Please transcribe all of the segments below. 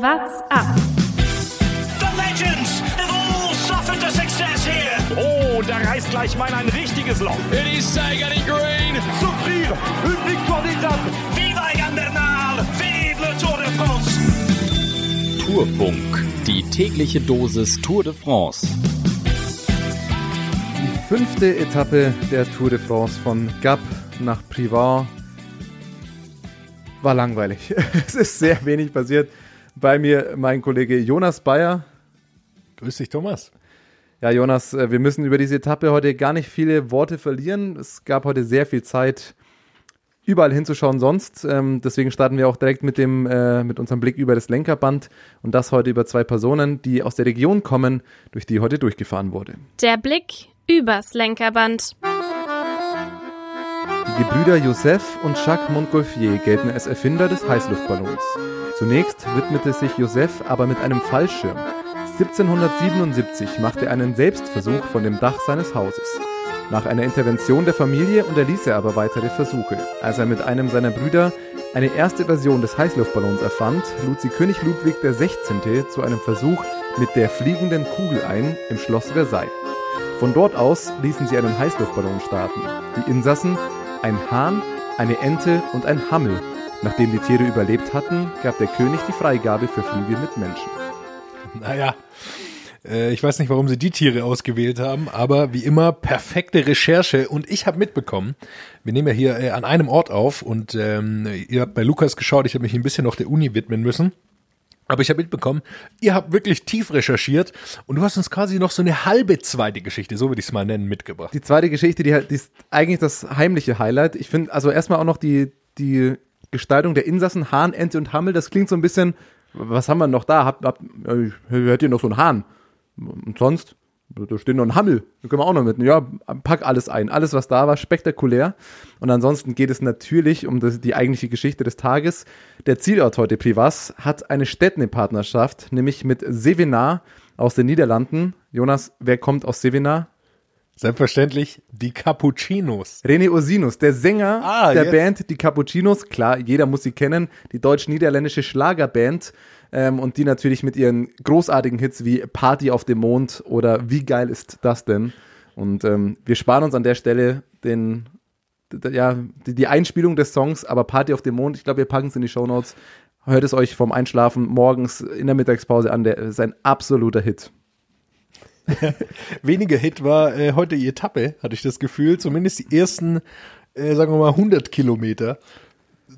What's up? The legends have all suffered a success here. Oh, da reißt gleich mal ein richtiges Loch. It is Sagan in green. Souffrir, une victoire d'étape. Viva Egan Bernal! Vive le Tour de France! Tourfunk, die tägliche Dosis Tour de France. Die fünfte Etappe der Tour de France von Gap nach Privas war langweilig. es ist sehr wenig passiert. Bei mir mein Kollege Jonas Bayer. Grüß dich, Thomas. Ja, Jonas, äh, wir müssen über diese Etappe heute gar nicht viele Worte verlieren. Es gab heute sehr viel Zeit, überall hinzuschauen sonst. Ähm, deswegen starten wir auch direkt mit, dem, äh, mit unserem Blick über das Lenkerband und das heute über zwei Personen, die aus der Region kommen, durch die heute durchgefahren wurde. Der Blick übers Lenkerband. Die Gebrüder Joseph und Jacques Montgolfier gelten als Erfinder des Heißluftballons. Zunächst widmete sich Joseph aber mit einem Fallschirm. 1777 machte er einen Selbstversuch von dem Dach seines Hauses. Nach einer Intervention der Familie unterließ er aber weitere Versuche. Als er mit einem seiner Brüder eine erste Version des Heißluftballons erfand, lud sie König Ludwig XVI. zu einem Versuch mit der fliegenden Kugel ein im Schloss Versailles. Von dort aus ließen sie einen Heißluftballon starten. Die Insassen, ein Hahn, eine Ente und ein Hammel. Nachdem die Tiere überlebt hatten, gab der König die Freigabe für Flüge mit Menschen. Naja, äh, ich weiß nicht, warum sie die Tiere ausgewählt haben, aber wie immer perfekte Recherche und ich habe mitbekommen, wir nehmen ja hier äh, an einem Ort auf und ähm, ihr habt bei Lukas geschaut, ich habe mich ein bisschen noch der Uni widmen müssen. Aber ich habe mitbekommen, ihr habt wirklich tief recherchiert und du hast uns quasi noch so eine halbe zweite Geschichte, so würde ich es mal nennen, mitgebracht. Die zweite Geschichte, die, die ist eigentlich das heimliche Highlight. Ich finde, also erstmal auch noch die, die Gestaltung der Insassen, Hahn, Ente und Hammel, das klingt so ein bisschen, was haben wir noch da? Habt, habt, äh, hört ihr noch so einen Hahn? Und sonst? Da steht noch ein Hammel, da können wir auch noch mit. Ja, pack alles ein. Alles, was da war, spektakulär. Und ansonsten geht es natürlich um das, die eigentliche Geschichte des Tages. Der Zielort heute, Privas, hat eine Städtepartnerschaft, nämlich mit Sevenar aus den Niederlanden. Jonas, wer kommt aus Sevenar? Selbstverständlich die Cappuccinos. René Ursinus, der Sänger Ah, der jetzt. Band Die Cappuccinos. Klar, jeder muss sie kennen. Die deutsch-niederländische Schlagerband. Ähm, und die natürlich mit ihren großartigen Hits wie Party auf dem Mond oder Wie geil ist das denn? Und ähm, wir sparen uns an der Stelle den, ja, die, die Einspielung des Songs, aber Party auf dem Mond, ich glaube, wir packen es in die Shownotes. Hört es euch vom Einschlafen morgens in der Mittagspause an. Der ist ein absoluter Hit. Weniger Hit war äh, heute die Etappe, hatte ich das Gefühl. Zumindest die ersten, äh, sagen wir mal, 100 Kilometer.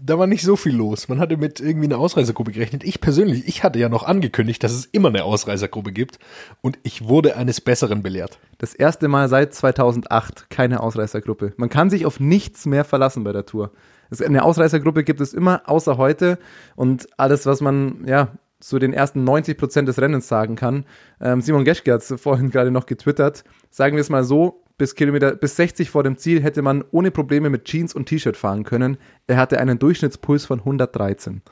Da war nicht so viel los. Man hatte mit irgendwie einer Ausreisergruppe gerechnet. Ich persönlich, ich hatte ja noch angekündigt, dass es immer eine Ausreisergruppe gibt. Und ich wurde eines Besseren belehrt. Das erste Mal seit 2008 keine Ausreißergruppe. Man kann sich auf nichts mehr verlassen bei der Tour. Eine Ausreißergruppe gibt es immer, außer heute. Und alles, was man, ja, zu den ersten 90 Prozent des Rennens sagen kann. Ähm, Simon Geschke hat es vorhin gerade noch getwittert. Sagen wir es mal so, bis Kilometer, bis 60 vor dem Ziel hätte man ohne Probleme mit Jeans und T-Shirt fahren können. Er hatte einen Durchschnittspuls von 113.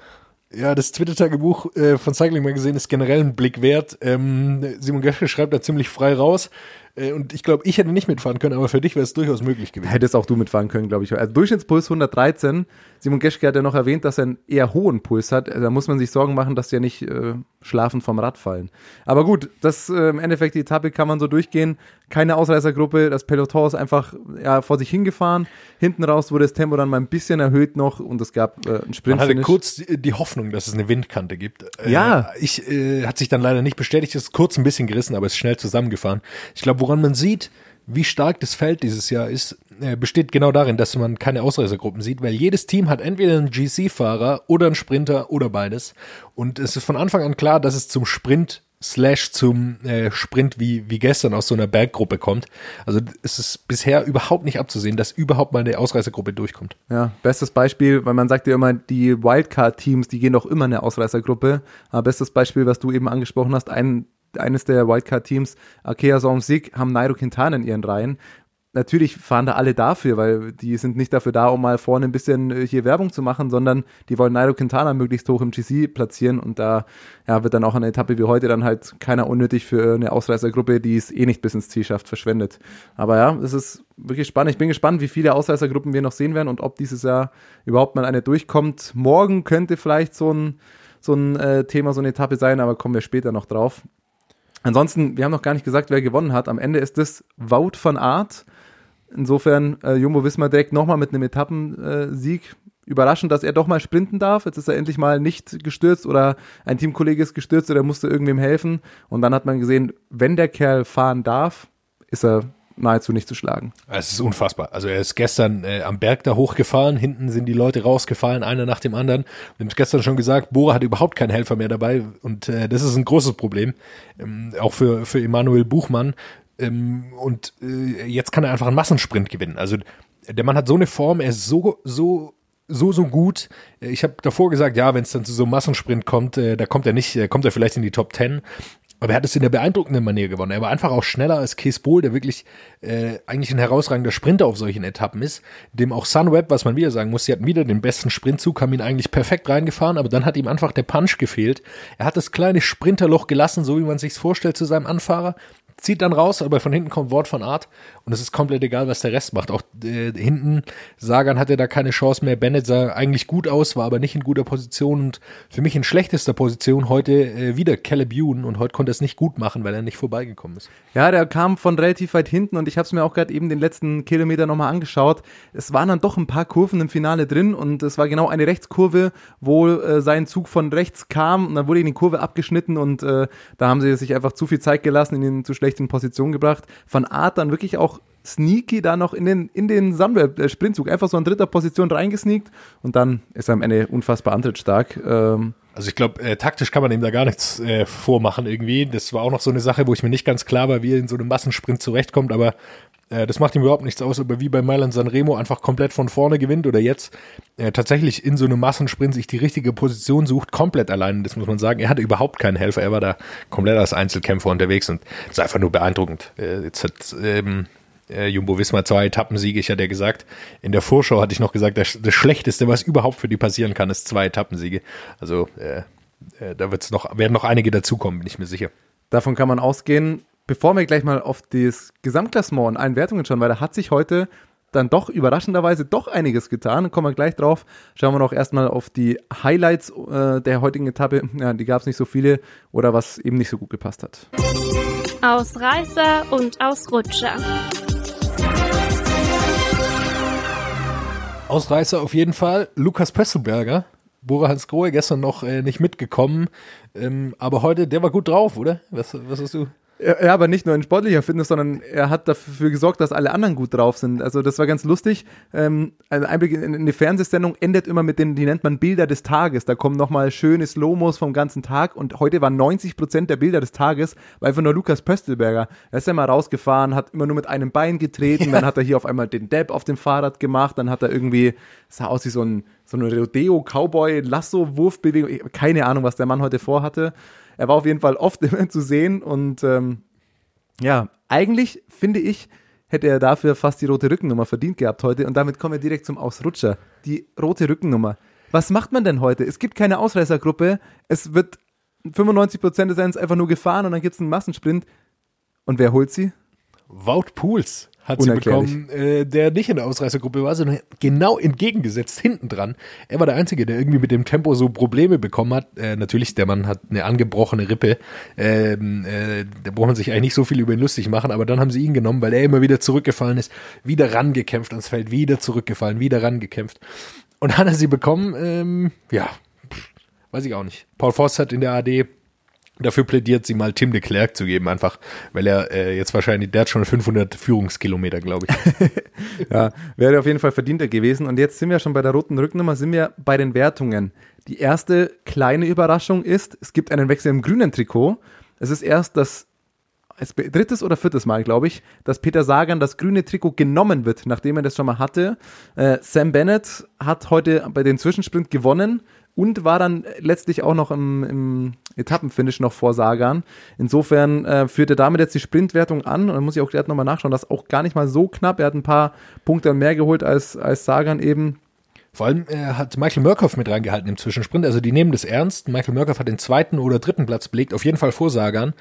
Ja, das Twitter-Tagebuch äh, von Cycling Magazine ist generell ein Blick wert. Ähm, Simon Geschke schreibt da ziemlich frei raus. Äh, und ich glaube, ich hätte nicht mitfahren können, aber für dich wäre es durchaus möglich gewesen. Hättest auch du mitfahren können, glaube ich. Also Durchschnittspuls 113. Simon Geschke hat ja noch erwähnt, dass er einen eher hohen Puls hat. Da muss man sich Sorgen machen, dass die ja nicht äh, schlafend vom Rad fallen. Aber gut, das äh, im Endeffekt die Etappe kann man so durchgehen. Keine Ausreißergruppe. Das Peloton ist einfach ja, vor sich hingefahren. Hinten raus wurde das Tempo dann mal ein bisschen erhöht noch und es gab äh, einen Sprint. Man hatte kurz die Hoffnung, dass es eine Windkante gibt. Äh, Ja. Ich äh, hat sich dann leider nicht bestätigt, ist kurz ein bisschen gerissen, aber ist schnell zusammengefahren. Ich glaube, woran man sieht, wie stark das Feld dieses Jahr ist, äh, besteht genau darin, dass man keine Ausreißergruppen sieht, weil jedes Team hat entweder einen GC-Fahrer oder einen Sprinter oder beides. Und es ist von Anfang an klar, dass es zum Sprint slash zum äh, Sprint wie, wie gestern aus so einer Berggruppe kommt. Also es ist bisher überhaupt nicht abzusehen, dass überhaupt mal eine Ausreißergruppe durchkommt. Ja, bestes Beispiel, weil man sagt ja immer, die Wildcard-Teams, die gehen doch immer in eine Ausreißergruppe. Aber bestes Beispiel, was du eben angesprochen hast, ein, eines der Wildcard-Teams, Arkea Somsig, haben Nairo Quintana in ihren Reihen. Natürlich fahren da alle dafür, weil die sind nicht dafür da, um mal vorne ein bisschen äh, hier Werbung zu machen, sondern die wollen Nairo Quintana möglichst hoch im GC platzieren und da ja, wird dann auch eine Etappe wie heute dann halt keiner unnötig für eine Ausreißergruppe, die es eh nicht bis ins Ziel schafft, verschwendet. Aber ja, es ist wirklich spannend. Ich bin gespannt, wie viele Ausreißergruppen wir noch sehen werden und ob dieses Jahr überhaupt mal eine durchkommt. Morgen könnte vielleicht so ein so ein äh, Thema, so eine Etappe sein, aber kommen wir später noch drauf. Ansonsten, wir haben noch gar nicht gesagt, wer gewonnen hat. Am Ende ist es Wout van Aert. Insofern äh, Jumbo Wismar direkt nochmal mit einem Etappensieg. Überraschend, dass er doch mal sprinten darf. Jetzt ist er endlich mal nicht gestürzt oder ein Teamkollege ist gestürzt oder musste irgendwem helfen. Und dann hat man gesehen, wenn der Kerl fahren darf, ist er nahezu nicht zu schlagen. Es ist unfassbar. Also er ist gestern äh, am Berg da hochgefahren, hinten sind die Leute rausgefallen, einer nach dem anderen. Wir haben es gestern schon gesagt, Bora hat überhaupt keinen Helfer mehr dabei und äh, das ist ein großes Problem, ähm, auch für, für Emanuel Buchmann. Ähm, und äh, jetzt kann er einfach einen Massensprint gewinnen. Also der Mann hat so eine Form, er ist so, so so, so gut. Ich habe davor gesagt, ja, wenn es dann zu so einem Massensprint kommt, äh, da kommt er nicht, äh, kommt er vielleicht in die Top 10. Aber er hat es in der beeindruckenden Manier gewonnen. Er war einfach auch schneller als Kees Bohl, der wirklich äh, eigentlich ein herausragender Sprinter auf solchen Etappen ist. Dem auch Sunweb, was man wieder sagen muss, sie hatten wieder den besten Sprintzug, haben ihn eigentlich perfekt reingefahren, aber dann hat ihm einfach der Punch gefehlt. Er hat das kleine Sprinterloch gelassen, so wie man sich's vorstellt zu seinem Anfahrer zieht dann raus, aber von hinten kommt Wort von Art und es ist komplett egal, was der Rest macht. Auch äh, hinten, Sagan hatte da keine Chance mehr. Bennett sah eigentlich gut aus, war aber nicht in guter Position und für mich in schlechtester Position heute äh, wieder Caleb Ewan und heute konnte er es nicht gut machen, weil er nicht vorbeigekommen ist. Ja, der kam von relativ weit hinten und ich habe es mir auch gerade eben den letzten Kilometer nochmal angeschaut. Es waren dann doch ein paar Kurven im Finale drin und es war genau eine Rechtskurve, wo äh, sein Zug von rechts kam und dann wurde ihn die Kurve abgeschnitten und äh, da haben sie sich einfach zu viel Zeit gelassen, in ihn zu schlecht in Position gebracht. Van Art dann wirklich auch sneaky da noch in den, in den Sunweb-Sprintzug, äh, einfach so in dritter Position reingesneakt und dann ist er am Ende unfassbar antrittstark. Ähm, also ich glaube, äh, taktisch kann man ihm da gar nichts äh, vormachen irgendwie. Das war auch noch so eine Sache, wo ich mir nicht ganz klar war, wie er in so einem Massensprint zurechtkommt, aber äh, das macht ihm überhaupt nichts aus, aber wie bei Milan Sanremo einfach komplett von vorne gewinnt oder jetzt äh, tatsächlich in so einem Massensprint sich die richtige Position sucht, komplett allein, das muss man sagen. Er hatte überhaupt keinen Helfer, er war da komplett als Einzelkämpfer unterwegs und das ist einfach nur beeindruckend. Jetzt hat ähm, äh, Jumbo Wismar zwei Etappensiege, ich hatte ja gesagt, in der Vorschau hatte ich noch gesagt, das, das Schlechteste, was überhaupt für die passieren kann, ist zwei Etappensiege. Also äh, äh, da wird's noch, werden noch einige dazukommen, bin ich mir sicher. Davon kann man ausgehen bevor wir gleich mal auf das Gesamtklassement und allen Wertungen schauen, weil da hat sich heute dann doch überraschenderweise doch einiges getan. Kommen wir gleich drauf. Schauen wir noch erstmal auf die Highlights äh, der heutigen Etappe. Ja, die gab es nicht so viele oder was eben nicht so gut gepasst hat. Ausreißer und Ausrutscher. Ausreißer auf jeden Fall. Lukas Pösselberger. Bora Hans Grohe gestern noch äh, nicht mitgekommen. Ähm, aber heute, der war gut drauf, oder? Was, was hast du? Ja, aber nicht nur in sportlicher Fitness, sondern er hat dafür gesorgt, dass alle anderen gut drauf sind. Also das war ganz lustig. Ähm, ein Einblick in eine Fernsehsendung endet immer mit den, die nennt man Bilder des Tages. Da kommen nochmal schöne Slomos vom ganzen Tag und heute waren 90 Prozent der Bilder des Tages, war einfach nur Lukas Pöstelberger. Er ist ja mal rausgefahren, hat immer nur mit einem Bein getreten, ja. dann hat er hier auf einmal den Dab auf dem Fahrrad gemacht, dann hat er irgendwie, sah aus wie so ein, so ein Rodeo-Cowboy-Lasso-Wurfbewegung. Keine Ahnung, was der Mann heute vorhatte. Er war auf jeden Fall oft immer zu sehen und ähm, ja, eigentlich finde ich, hätte er dafür fast die rote Rückennummer verdient gehabt heute und damit kommen wir direkt zum Ausrutscher. Die rote Rückennummer. Was macht man denn heute? Es gibt keine Ausreißergruppe, es wird 95% des Rennens einfach nur gefahren und dann gibt es einen Massensprint. Und wer holt sie? Wout Pools hat sie bekommen, äh, der nicht in der Ausreißergruppe war, sondern genau entgegengesetzt, hinten dran. Er war der Einzige, der irgendwie mit dem Tempo so Probleme bekommen hat. Äh, natürlich, der Mann hat eine angebrochene Rippe. Ähm, äh, da braucht man sich eigentlich nicht so viel über ihn lustig machen, aber dann haben sie ihn genommen, weil er immer wieder zurückgefallen ist, wieder rangekämpft ans Feld, wieder zurückgefallen, wieder rangekämpft. Und dann hat er sie bekommen, ähm, ja, weiß ich auch nicht. Paul Voss hat in der AD dafür plädiert, sie mal Tim de Klerk zu geben, einfach, weil er äh, jetzt wahrscheinlich, der hat schon 500 Führungskilometer, glaube ich. ja, wäre auf jeden Fall verdienter gewesen. Und jetzt sind wir schon bei der roten Rücknummer, sind wir bei den Wertungen. Die erste kleine Überraschung ist, es gibt einen Wechsel im grünen Trikot. Es ist erst das drittes oder viertes Mal, glaube ich, dass Peter Sagan das grüne Trikot genommen wird, nachdem er das schon mal hatte. Äh, Sam Bennett hat heute bei den Zwischensprint gewonnen und war dann letztlich auch noch im, im Etappenfinish noch vor Sagan. Insofern äh, führt er damit jetzt die Sprintwertung an und dann muss ich auch gleich nochmal nachschauen, das ist auch gar nicht mal so knapp. Er hat ein paar Punkte mehr geholt als, als Sagan eben. Vor allem äh, hat Michael Murkoff mit reingehalten im Zwischensprint. Also die nehmen das ernst. Michael Murkoff hat den zweiten oder dritten Platz belegt, auf jeden Fall vor Sagan.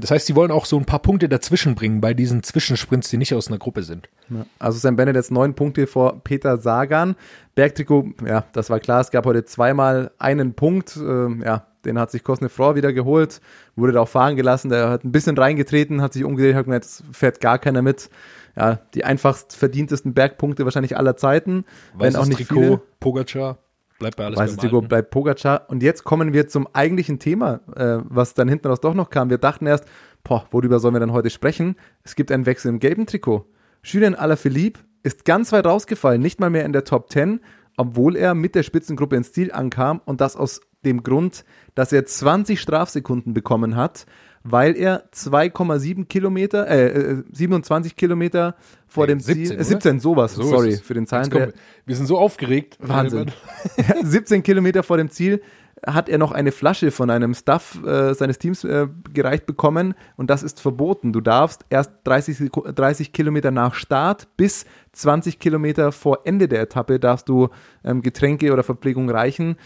Das heißt, sie wollen auch so ein paar Punkte dazwischen bringen bei diesen Zwischensprints, die nicht aus einer Gruppe sind. Ja. Also Sam Bennett jetzt neun Punkte vor Peter Sagan. Bergtrikot, ja, das war klar. Es gab heute zweimal einen Punkt. Äh, ja, den hat sich Cosnefroy wieder geholt, wurde da auch fahren gelassen. Der hat ein bisschen reingetreten, hat sich umgedreht, hat gesagt, jetzt fährt gar keiner mit. Ja, die einfachst verdientesten Bergpunkte wahrscheinlich aller Zeiten. Weißes wenn auch nicht Trikot, viele. Pogacar, bleibt bei alles Weißes beim Alten. bleibt Pogacar. Und jetzt kommen wir zum eigentlichen Thema, äh, was dann hinten raus doch noch kam. Wir dachten erst, boah, worüber sollen wir dann heute sprechen? Es gibt einen Wechsel im gelben Trikot. Julien Alaphilippe ist ganz weit rausgefallen, nicht mal mehr in der Top 10, obwohl er mit der Spitzengruppe ins Ziel ankam und das aus dem Grund, dass er 20 Strafsekunden bekommen hat, weil er 2,7 Kilometer, äh, äh, 27 Kilometer vor Nee, dem 17, Ziel, äh, oder? 17, sowas, So sorry für den Zahlen. kommen wir- sind so aufgeregt. Wahnsinn. 17 Kilometer vor dem Ziel hat er noch eine Flasche von einem Staff äh, seines Teams äh, gereicht bekommen und das ist verboten. Du darfst erst 30, Seku- 30 Kilometer nach Start bis 20 Kilometer vor Ende der Etappe darfst du ähm, Getränke oder Verpflegung reichen.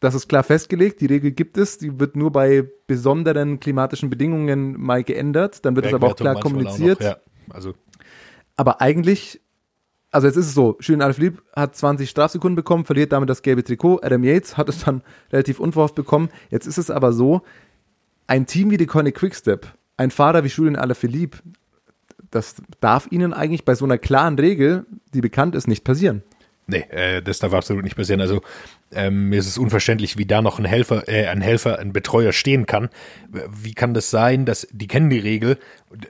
Das ist klar festgelegt, die Regel gibt es, die wird nur bei besonderen klimatischen Bedingungen mal geändert, dann wird es aber auch klar kommuniziert. Auch noch, ja. Also Aber eigentlich, also jetzt ist es so, Julian Alaphilippe hat 20 Strafsekunden bekommen, verliert damit das gelbe Trikot. Adam Yates hat es dann relativ unverhofft bekommen. Jetzt ist es aber so, ein Team wie die Koenig Quickstep, ein Fahrer wie Julian Alaphilippe, das darf ihnen eigentlich bei so einer klaren Regel, die bekannt ist, nicht passieren. Nee, äh, das darf absolut nicht passieren. Also ähm, mir ist es unverständlich, wie da noch ein Helfer, äh, ein Helfer, ein Betreuer stehen kann. Wie kann das sein, dass die kennen die Regel?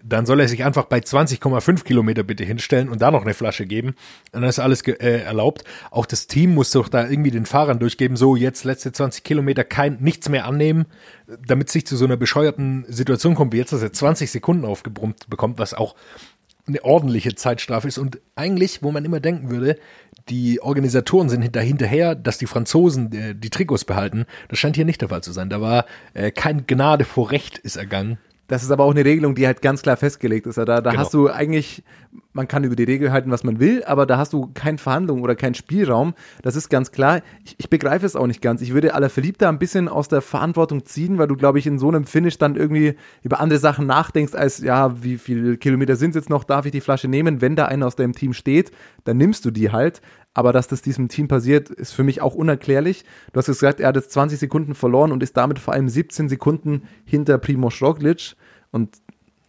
Dann soll er sich einfach bei 20,5 Kilometer bitte hinstellen und da noch eine Flasche geben. Und dann ist alles äh, erlaubt. Auch das Team muss doch da irgendwie den Fahrern durchgeben, so jetzt letzte 20 Kilometer kein nichts mehr annehmen, damit es nicht zu so einer bescheuerten Situation kommt, wie jetzt, dass er 20 Sekunden aufgebrummt bekommt, was auch eine ordentliche Zeitstrafe ist und eigentlich, wo man immer denken würde, die Organisatoren sind da hinterher, dass die Franzosen äh, die Trikots behalten. Das scheint hier nicht der Fall zu sein. Da war äh, kein Gnade vor Recht ist ergangen. Das ist aber auch eine Regelung, die halt ganz klar festgelegt ist. Da, da Genau. hast du eigentlich, man kann über die Regel halten, was man will, aber da hast du keine Verhandlung oder keinen Spielraum. Das ist ganz klar. Ich, ich begreife es auch nicht ganz. Ich würde aller Verliebt da ein bisschen aus der Verantwortung ziehen, weil du, glaube ich, in so einem Finish dann irgendwie über andere Sachen nachdenkst, als ja, wie viele Kilometer sind es jetzt noch, darf ich die Flasche nehmen? Wenn da einer aus deinem Team steht, dann nimmst du die halt. Aber dass das diesem Team passiert, ist für mich auch unerklärlich. Du hast gesagt, er hat jetzt 20 Sekunden verloren und ist damit vor allem 17 Sekunden hinter Primoz Roglic. Und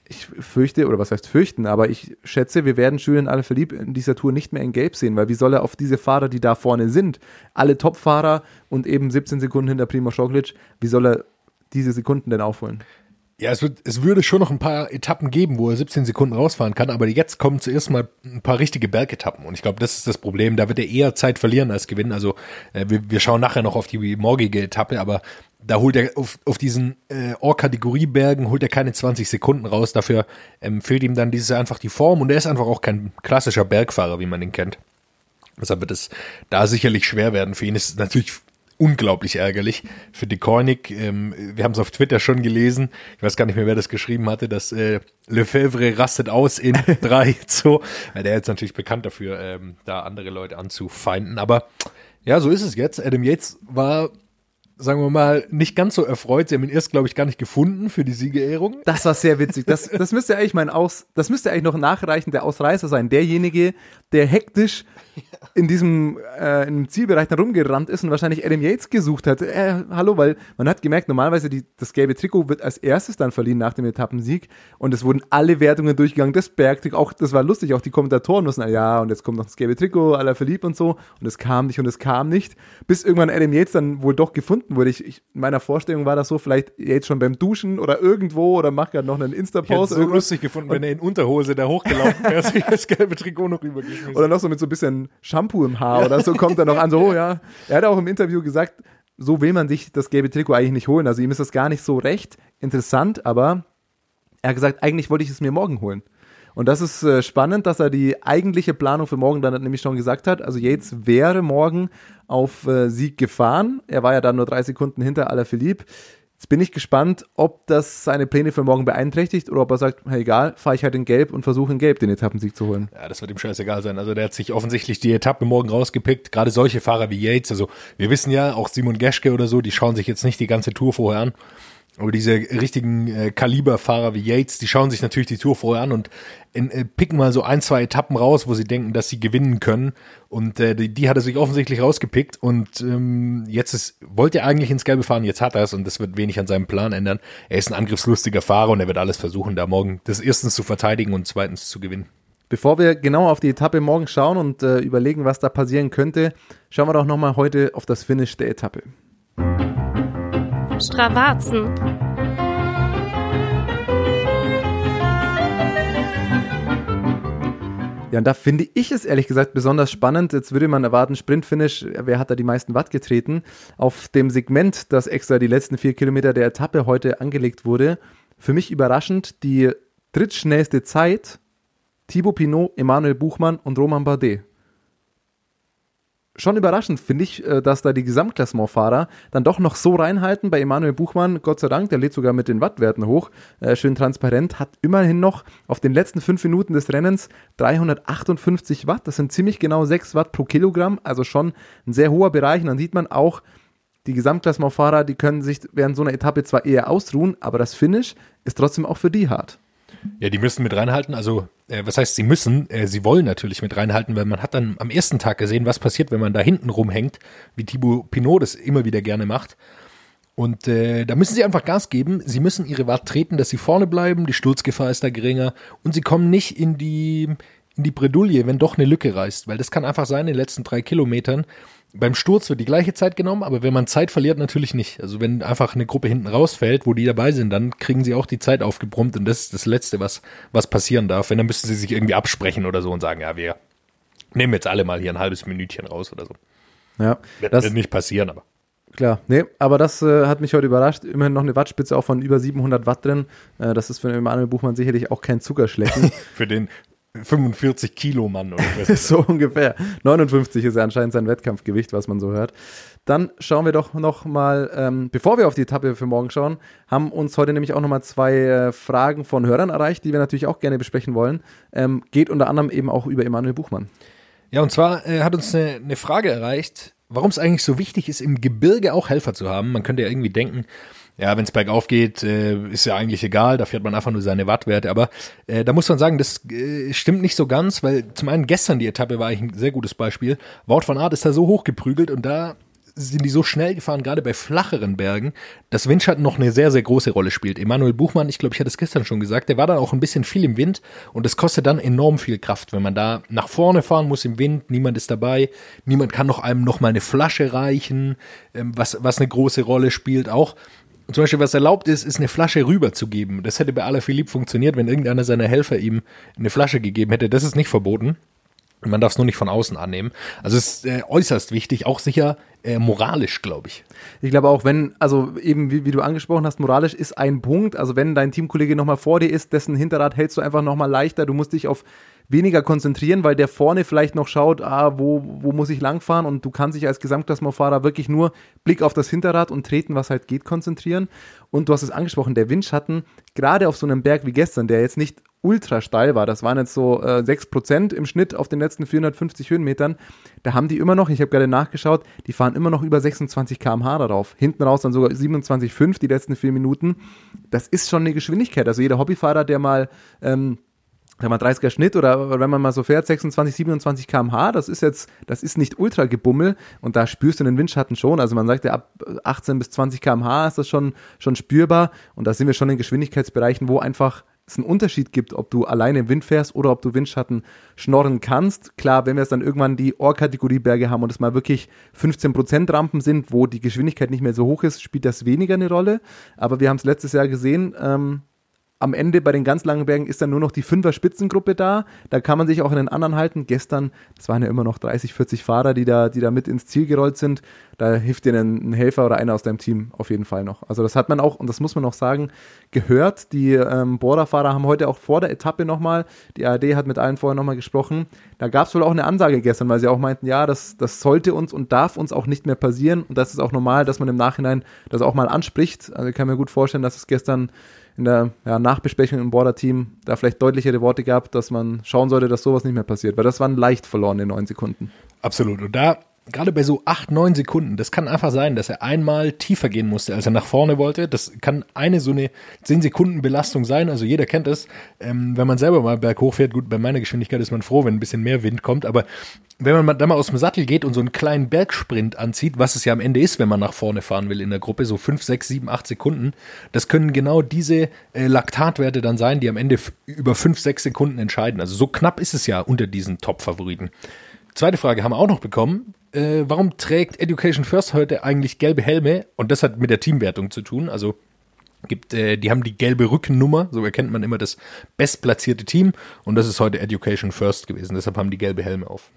ich fürchte, oder was heißt fürchten, aber ich schätze, wir werden Julian Alaphilippe in dieser Tour nicht mehr in Gelb sehen, weil wie soll er auf diese Fahrer, die da vorne sind, alle Top-Fahrer und eben 17 Sekunden hinter Primoz Roglic, wie soll er diese Sekunden denn aufholen? Ja, es, wird, es würde schon noch ein paar Etappen geben, wo er 17 Sekunden rausfahren kann, aber jetzt kommen zuerst mal ein paar richtige Bergetappen. Und ich glaube, das ist das Problem. Da wird er eher Zeit verlieren als gewinnen. Also äh, wir, wir schauen nachher noch auf die morgige Etappe, aber da holt er auf, auf diesen äh, Or-Kategorie-Bergen holt er keine 20 Sekunden raus. Dafür ähm, fehlt ihm dann dieses einfach die Form und er ist einfach auch kein klassischer Bergfahrer, wie man ihn kennt. Deshalb wird es da sicherlich schwer werden. Für ihn ist es natürlich unglaublich ärgerlich. Für die Koenig, ähm, wir haben es auf Twitter schon gelesen, ich weiß gar nicht mehr, wer das geschrieben hatte, dass äh, Lefebvre rastet aus in 3, so. Ja, der ist natürlich bekannt dafür, ähm, da andere Leute anzufeinden. Aber ja, so ist es jetzt. Adam Yates war, sagen wir mal, nicht ganz so erfreut. Sie haben ihn erst, glaube ich, gar nicht gefunden für die Siegerehrung. Das war sehr witzig. Das, das müsste eigentlich mein Aus, das müsste eigentlich noch nachreichen, der Ausreißer sein. Derjenige, der hektisch in diesem äh, im Zielbereich dann rumgerannt ist und wahrscheinlich Adam Yates gesucht hat. Äh, hallo, weil man hat gemerkt, normalerweise die, das gelbe Trikot wird als erstes dann verliehen nach dem Etappensieg und es wurden alle Wertungen durchgegangen. Das Bergtrikot, auch das war lustig, auch die Kommentatoren mussten, ja, und jetzt kommt noch das gelbe Trikot, aller verliebt und so und es kam nicht und es kam nicht, bis irgendwann Adam Yates dann wohl doch gefunden wurde. Ich, ich in meiner Vorstellung war das so, vielleicht Yates schon beim Duschen oder irgendwo oder macht gerade noch einen Ich Insta-Post so irgendwas. lustig gefunden, wenn er in Unterhose da hochgelaufen wäre, sich das gelbe Trikot noch rübergeschmissen. Oder noch so mit so ein bisschen Shampoo im Haar oder so kommt er noch an, so, oh ja. Er hat auch im Interview gesagt, so will man sich das gelbe Trikot eigentlich nicht holen. Also ihm ist das gar nicht so recht interessant, aber er hat gesagt, eigentlich wollte ich es mir morgen holen. Und das ist äh, spannend, dass er die eigentliche Planung für morgen dann nämlich schon gesagt hat. Also Yates wäre morgen auf äh, Sieg gefahren. Er war ja dann nur drei Sekunden hinter Alaphilippe. Jetzt bin ich gespannt, ob das seine Pläne für morgen beeinträchtigt oder ob er sagt, hey, egal, fahre ich halt in Gelb und versuche in Gelb den Etappensieg zu holen. Ja, das wird ihm scheißegal sein. Also der hat sich offensichtlich die Etappe morgen rausgepickt. Gerade solche Fahrer wie Yates. Also wir wissen ja, auch Simon Geschke oder so, die schauen sich jetzt nicht die ganze Tour vorher an. Aber diese richtigen äh, Kaliberfahrer wie Yates, die schauen sich natürlich die Tour vorher an und in, äh, picken mal so ein, zwei Etappen raus, wo sie denken, dass sie gewinnen können. Und äh, die, die hat er sich offensichtlich rausgepickt. Und ähm, jetzt ist, wollte er eigentlich ins Gelbe fahren, jetzt hat er es und das wird wenig an seinem Plan ändern. Er ist ein angriffslustiger Fahrer und er wird alles versuchen, da morgen das erstens zu verteidigen und zweitens zu gewinnen. Bevor wir genau auf die Etappe morgen schauen und äh, überlegen, was da passieren könnte, schauen wir doch nochmal heute auf das Finish der Etappe. Stravazen. Ja, und da finde ich es ehrlich gesagt besonders spannend. Jetzt würde man erwarten, Sprintfinish, wer hat da die meisten Watt getreten? Auf dem Segment, das extra die letzten vier Kilometer der Etappe heute angelegt wurde, für mich überraschend die drittschnellste Zeit Thibaut Pinot, Emanuel Buchmann und Roman Bardet schon überraschend, finde ich, äh, dass da die Gesamtklassementfahrer dann doch noch so reinhalten. Bei Emanuel Buchmann, Gott sei Dank, der lädt sogar mit den Wattwerten hoch, äh, schön transparent, hat immerhin noch auf den letzten fünf Minuten des Rennens 358 Watt. Das sind ziemlich genau 6 Watt pro Kilogramm, also schon ein sehr hoher Bereich. Und dann sieht man auch, die Gesamtklassementfahrer, die können sich während so einer Etappe zwar eher ausruhen, aber das Finish ist trotzdem auch für die hart. Ja, die müssen mit reinhalten. Also, äh, was heißt, sie müssen? Äh, sie wollen natürlich mit reinhalten, weil man hat dann am ersten Tag gesehen, was passiert, wenn man da hinten rumhängt, wie Thibaut Pinot das immer wieder gerne macht. Und äh, da müssen sie einfach Gas geben. Sie müssen ihre Watt treten, dass sie vorne bleiben. Die Sturzgefahr ist da geringer und sie kommen nicht in die in die Bredouille, wenn doch eine Lücke reißt, weil das kann einfach sein in den letzten drei Kilometern beim Sturz wird die gleiche Zeit genommen, aber wenn man Zeit verliert, natürlich nicht. Also wenn einfach eine Gruppe hinten rausfällt, wo die dabei sind, dann kriegen sie auch die Zeit aufgebrummt und das ist das Letzte, was, was passieren darf. Wenn, dann müssen sie sich irgendwie absprechen oder so und sagen, ja, wir nehmen jetzt alle mal hier ein halbes Minütchen raus oder so. Ja. Wird, das, wird nicht passieren, aber. Klar, nee, aber das äh, hat mich heute überrascht. Immerhin noch eine Wattspitze auch von über 700 Watt drin. Äh, das ist für den Emanuel Buchmann sicherlich auch kein Zuckerschlecken. für den 45 Kilo Mann oder was. so ungefähr. 59 ist ja anscheinend sein Wettkampfgewicht, was man so hört. Dann schauen wir doch noch mal, ähm, bevor wir auf die Etappe für morgen schauen, haben uns heute nämlich auch noch mal zwei äh, Fragen von Hörern erreicht, die wir natürlich auch gerne besprechen wollen. Ähm, geht unter anderem eben auch über Emanuel Buchmann. Ja, und zwar äh, hat uns eine, eine Frage erreicht, warum es eigentlich so wichtig ist, im Gebirge auch Helfer zu haben. Man könnte ja irgendwie denken, ja, wenn es bergauf geht, äh, ist ja eigentlich egal, da fährt man einfach nur seine Wattwerte. Aber äh, da muss man sagen, das äh, stimmt nicht so ganz, weil zum einen gestern die Etappe war eigentlich ein sehr gutes Beispiel. Wout van Aert ist da so hochgeprügelt und da sind die so schnell gefahren, gerade bei flacheren Bergen, dass Windschatten noch eine sehr, sehr große Rolle spielt. Emanuel Buchmann, ich glaube, ich hatte es gestern schon gesagt, der war dann auch ein bisschen viel im Wind und das kostet dann enorm viel Kraft, wenn man da nach vorne fahren muss im Wind, niemand ist dabei, niemand kann noch einem noch mal eine Flasche reichen, ähm, was, was eine große Rolle spielt auch zum Beispiel, was erlaubt ist, ist eine Flasche rüberzugeben. Das hätte bei Alaphilippe funktioniert, wenn irgendeiner seiner Helfer ihm eine Flasche gegeben hätte. Das ist nicht verboten. Man darf es nur nicht von außen annehmen. Also es ist äh, äußerst wichtig, auch sicher äh, moralisch, glaube ich. Ich glaube auch, wenn, also eben wie, wie, du angesprochen hast, moralisch ist ein Punkt. Also wenn dein Teamkollege nochmal vor dir ist, dessen Hinterrad hältst du einfach nochmal leichter. Du musst dich auf weniger konzentrieren, weil der vorne vielleicht noch schaut, ah, wo, wo muss ich langfahren und du kannst dich als Gesamtklassementfahrer wirklich nur Blick auf das Hinterrad und treten, was halt geht, konzentrieren. Und du hast es angesprochen, der Windschatten, gerade auf so einem Berg wie gestern, der jetzt nicht ultra steil war, das waren jetzt so äh, 6% im Schnitt auf den letzten 450 Höhenmetern, da haben die immer noch, ich habe gerade nachgeschaut, die fahren immer noch über 26 km/h darauf. Hinten raus dann sogar 27,5 die letzten vier Minuten. Das ist schon eine Geschwindigkeit. Also jeder Hobbyfahrer, der mal ähm, wenn man 30er Schnitt oder wenn man mal so fährt, 26, 27 km/h, das ist jetzt, das ist nicht ultra gebummel und da spürst du den Windschatten schon. Also man sagt ja, ab 18 bis 20 km/h ist das schon, schon spürbar und da sind wir schon in Geschwindigkeitsbereichen, wo einfach es einen Unterschied gibt, ob du alleine im Wind fährst oder ob du Windschatten schnorren kannst. Klar, wenn wir jetzt dann irgendwann die Ohrkategorie Berge haben und es mal wirklich 15% Rampen sind, wo die Geschwindigkeit nicht mehr so hoch ist, spielt das weniger eine Rolle. Aber wir haben es letztes Jahr gesehen, ähm, am Ende bei den ganz langen Bergen ist dann nur noch die Fünfer-Spitzengruppe da. Da kann man sich auch in den anderen halten. Gestern, das waren ja immer noch 30, 40 Fahrer, die da, die da mit ins Ziel gerollt sind. Da hilft dir ein, Helfer oder einer aus deinem Team auf jeden Fall noch. Also das hat man auch, und das muss man auch sagen, gehört. Die ähm, Bohrerfahrer haben heute auch vor der Etappe nochmal, die ARD hat mit allen vorher nochmal gesprochen. Da gab es wohl auch eine Ansage gestern, weil sie auch meinten, ja, das, das sollte uns und darf uns auch nicht mehr passieren. Und das ist auch normal, dass man im Nachhinein das auch mal anspricht. Also ich kann mir gut vorstellen, dass es gestern in der ja, Nachbesprechung im Border-Team da vielleicht deutlichere Worte gab, dass man schauen sollte, dass sowas nicht mehr passiert, weil das waren leicht verlorene neun Sekunden. Absolut. Und da gerade bei so acht, neun Sekunden, das kann einfach sein, dass er einmal tiefer gehen musste, als er nach vorne wollte. Das kann eine so eine zehn Sekunden Belastung sein. Also jeder kennt es. Ähm, wenn man selber mal berghoch fährt, gut, bei meiner Geschwindigkeit ist man froh, wenn ein bisschen mehr Wind kommt. Aber wenn man da mal aus dem Sattel geht und so einen kleinen Bergsprint anzieht, was es ja am Ende ist, wenn man nach vorne fahren will in der Gruppe, so fünf, sechs, sieben, acht Sekunden, das können genau diese äh, Laktatwerte dann sein, die am Ende über fünf, sechs Sekunden entscheiden. Also so knapp ist es ja unter diesen Top-Favoriten. Zweite Frage haben wir auch noch bekommen. Äh, warum trägt Education First heute eigentlich gelbe Helme? Und das hat mit der Teamwertung zu tun. Also gibt, äh, die haben die gelbe Rückennummer, so erkennt man immer das bestplatzierte Team. Und das ist heute Education First gewesen. Deshalb haben die gelbe Helme auf.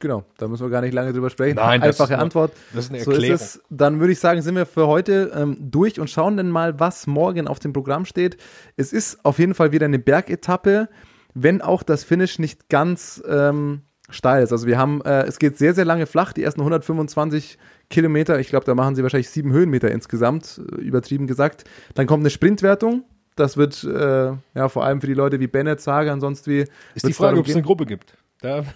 Genau, da müssen wir gar nicht lange drüber sprechen. Nein, das Einfache ist eine- Antwort. das ist eine So Erklärung. ist es. Dann würde ich sagen, sind wir für heute ähm, durch und schauen dann mal, was morgen auf dem Programm steht. Es ist auf jeden Fall wieder eine Bergetappe, wenn auch das Finish nicht ganz ähm, steil ist. Also wir haben, äh, es geht sehr, sehr lange flach, die ersten 125 Kilometer. Ich glaube, da machen sie wahrscheinlich sieben Höhenmeter insgesamt, äh, übertrieben gesagt. Dann kommt eine Sprintwertung. Das wird äh, ja vor allem für die Leute wie Bennett, Sager und sonst wie. Ist die Frage, ob es eine Gruppe gibt.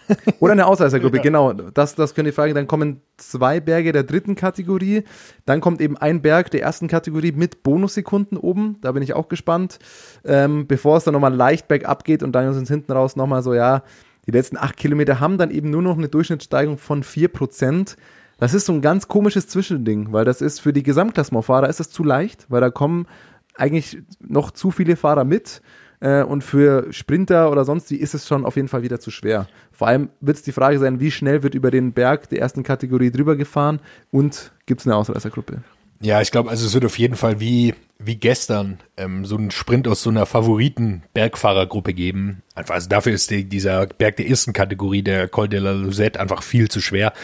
Oder eine Ausreißergruppe, genau. Das, das können die Fragen. Dann kommen zwei Berge der dritten Kategorie. Dann kommt eben ein Berg der ersten Kategorie mit Bonussekunden oben. Da bin ich auch gespannt. Ähm, bevor es dann nochmal leicht bergab geht und dann sind es hinten raus nochmal so, ja, die letzten acht Kilometer haben dann eben nur noch eine Durchschnittssteigung von vier Prozent. Das ist so ein ganz komisches Zwischending, weil das ist für die Gesamtklassementfahrer ist das zu leicht, weil da kommen eigentlich noch zu viele Fahrer mit. Äh, und für Sprinter oder sonst wie ist es schon auf jeden Fall wieder zu schwer. Vor allem wird es die Frage sein, wie schnell wird über den Berg der ersten Kategorie drüber gefahren und gibt es eine Ausreißergruppe? Ja, ich glaube, also es wird auf jeden Fall wie, wie gestern ähm, so einen Sprint aus so einer Favoriten-Bergfahrergruppe geben. Einfach, also dafür ist die, dieser Berg der ersten Kategorie, der Col de la Luzette, einfach viel zu schwer.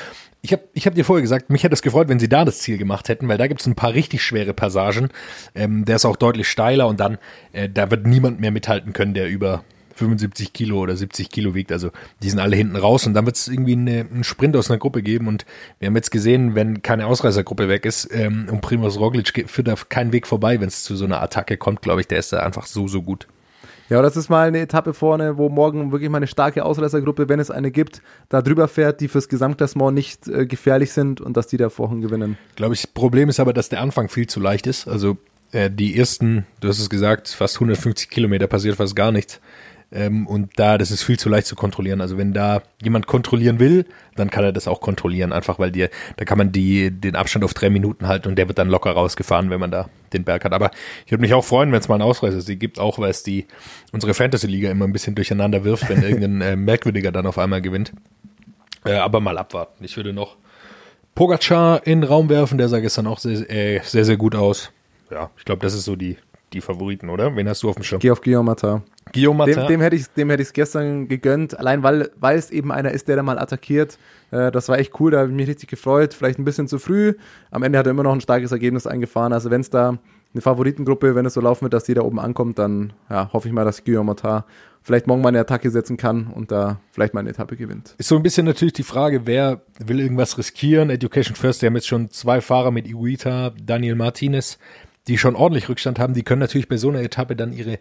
Ich habe ich hab dir vorher gesagt, mich hätte es gefreut, wenn sie da das Ziel gemacht hätten, weil da gibt es ein paar richtig schwere Passagen. Ähm, der ist auch deutlich steiler und dann, äh, da wird niemand mehr mithalten können, der über 75 Kilo oder 70 Kilo wiegt. Also die sind alle hinten raus und dann wird es irgendwie eine, einen Sprint aus einer Gruppe geben. Und wir haben jetzt gesehen, wenn keine Ausreißergruppe weg ist ähm, und Primoz Roglic geht- führt da keinen Weg vorbei, wenn es zu so einer Attacke kommt, glaube ich, der ist da einfach so, so gut. Ja, das ist mal eine Etappe vorne, wo morgen wirklich mal eine starke Ausreißergruppe, wenn es eine gibt, da drüber fährt, die fürs Gesamtklassement nicht äh, gefährlich sind und dass die da vorhin gewinnen. Glaube ich, Problem ist aber, dass der Anfang viel zu leicht ist. Also äh, die ersten, du hast es gesagt, fast 150 Kilometer passiert fast gar nichts. Ähm, und da, das ist viel zu leicht zu kontrollieren. Also wenn da jemand kontrollieren will, dann kann er das auch kontrollieren, einfach weil dir, da kann man die, den Abstand auf drei Minuten halten und der wird dann locker rausgefahren, wenn man da den Berg hat. Aber ich würde mich auch freuen, wenn es mal einen Ausreißer gibt, auch weil es die, unsere Fantasy-Liga immer ein bisschen durcheinander wirft, wenn irgendein äh, Merkwürdiger dann auf einmal gewinnt. Äh, aber mal abwarten. Ich würde noch Pogacar in den Raum werfen, der sah gestern auch sehr, äh, sehr, sehr gut aus. Ja, ich glaube, das ist so die, die Favoriten, oder? Wen hast du auf dem Schirm? Geh auf Guillaume Martin. Guillaume Dem, Martin. dem hätte ich dem hätte ich es gestern gegönnt, allein weil weil es eben einer ist, der da mal attackiert. Äh, das war echt cool, da habe ich mich richtig gefreut. Vielleicht ein bisschen zu früh. Am Ende hat er immer noch ein starkes Ergebnis eingefahren. Also wenn es da eine Favoritengruppe, wenn es so laufen wird, dass die da oben ankommt, dann ja, hoffe ich mal, dass Guillaume Martin vielleicht morgen mal eine Attacke setzen kann und da vielleicht mal eine Etappe gewinnt. Ist so ein bisschen natürlich die Frage, wer will irgendwas riskieren? Education First, die haben jetzt schon zwei Fahrer mit Iguita, Daniel Martinez, die schon ordentlich Rückstand haben. Die können natürlich bei so einer Etappe dann ihre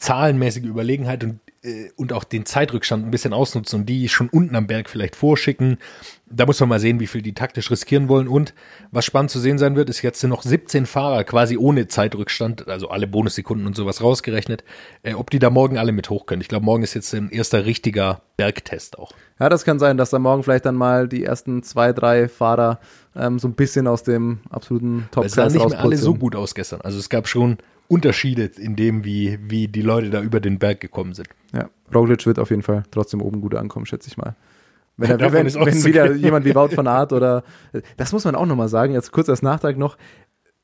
zahlenmäßige Überlegenheit und, äh, und auch den Zeitrückstand ein bisschen ausnutzen und die schon unten am Berg vielleicht vorschicken. Da muss man mal sehen, wie viel die taktisch riskieren wollen. Und was spannend zu sehen sein wird, ist jetzt sind noch 17 Fahrer quasi ohne Zeitrückstand, also alle Bonussekunden und sowas rausgerechnet, äh, ob die da morgen alle mit hoch können. Ich glaube, morgen ist jetzt ein erster richtiger Bergtest auch. Ja, das kann sein, dass da morgen vielleicht dann mal die ersten zwei, drei Fahrer ähm, so ein bisschen aus dem absoluten top Es sahen nicht mehr alle so gut aus gestern. Also es gab schon Unterschiede in dem, wie, wie die Leute da über den Berg gekommen sind. Ja, Roglic wird auf jeden Fall trotzdem oben gut ankommen, schätze ich mal. Wenn, er, wenn, ist wenn wieder jemand wie Wout van Aert oder, das muss man auch nochmal sagen, jetzt kurz als Nachtrag noch,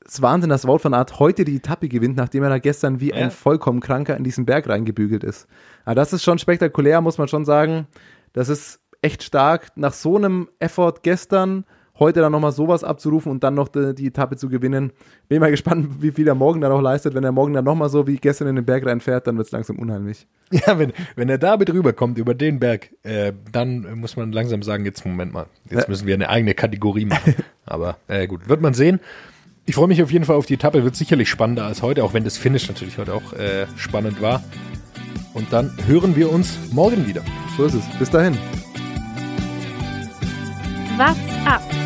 es ist Wahnsinn, dass Wout van Aert heute die Etappe gewinnt, nachdem er da gestern wie Ja. ein vollkommen Kranker in diesen Berg reingebügelt ist. Aber das ist schon spektakulär, muss man schon sagen. Das ist echt stark. Nach so einem Effort gestern, heute dann nochmal sowas abzurufen und dann noch die, die Etappe zu gewinnen. Bin mal gespannt, wie viel er morgen dann auch leistet. Wenn er morgen dann nochmal so wie gestern in den Berg reinfährt, dann wird es langsam unheimlich. Ja, wenn, wenn er damit rüberkommt, über den Berg, äh, dann muss man langsam sagen, jetzt Moment mal, jetzt müssen wir eine eigene Kategorie machen. Aber äh, gut, wird man sehen. Ich freue mich auf jeden Fall auf die Etappe, wird sicherlich spannender als heute, auch wenn das Finish natürlich heute auch äh, spannend war. Und dann hören wir uns morgen wieder. So ist es. Bis dahin. What's up?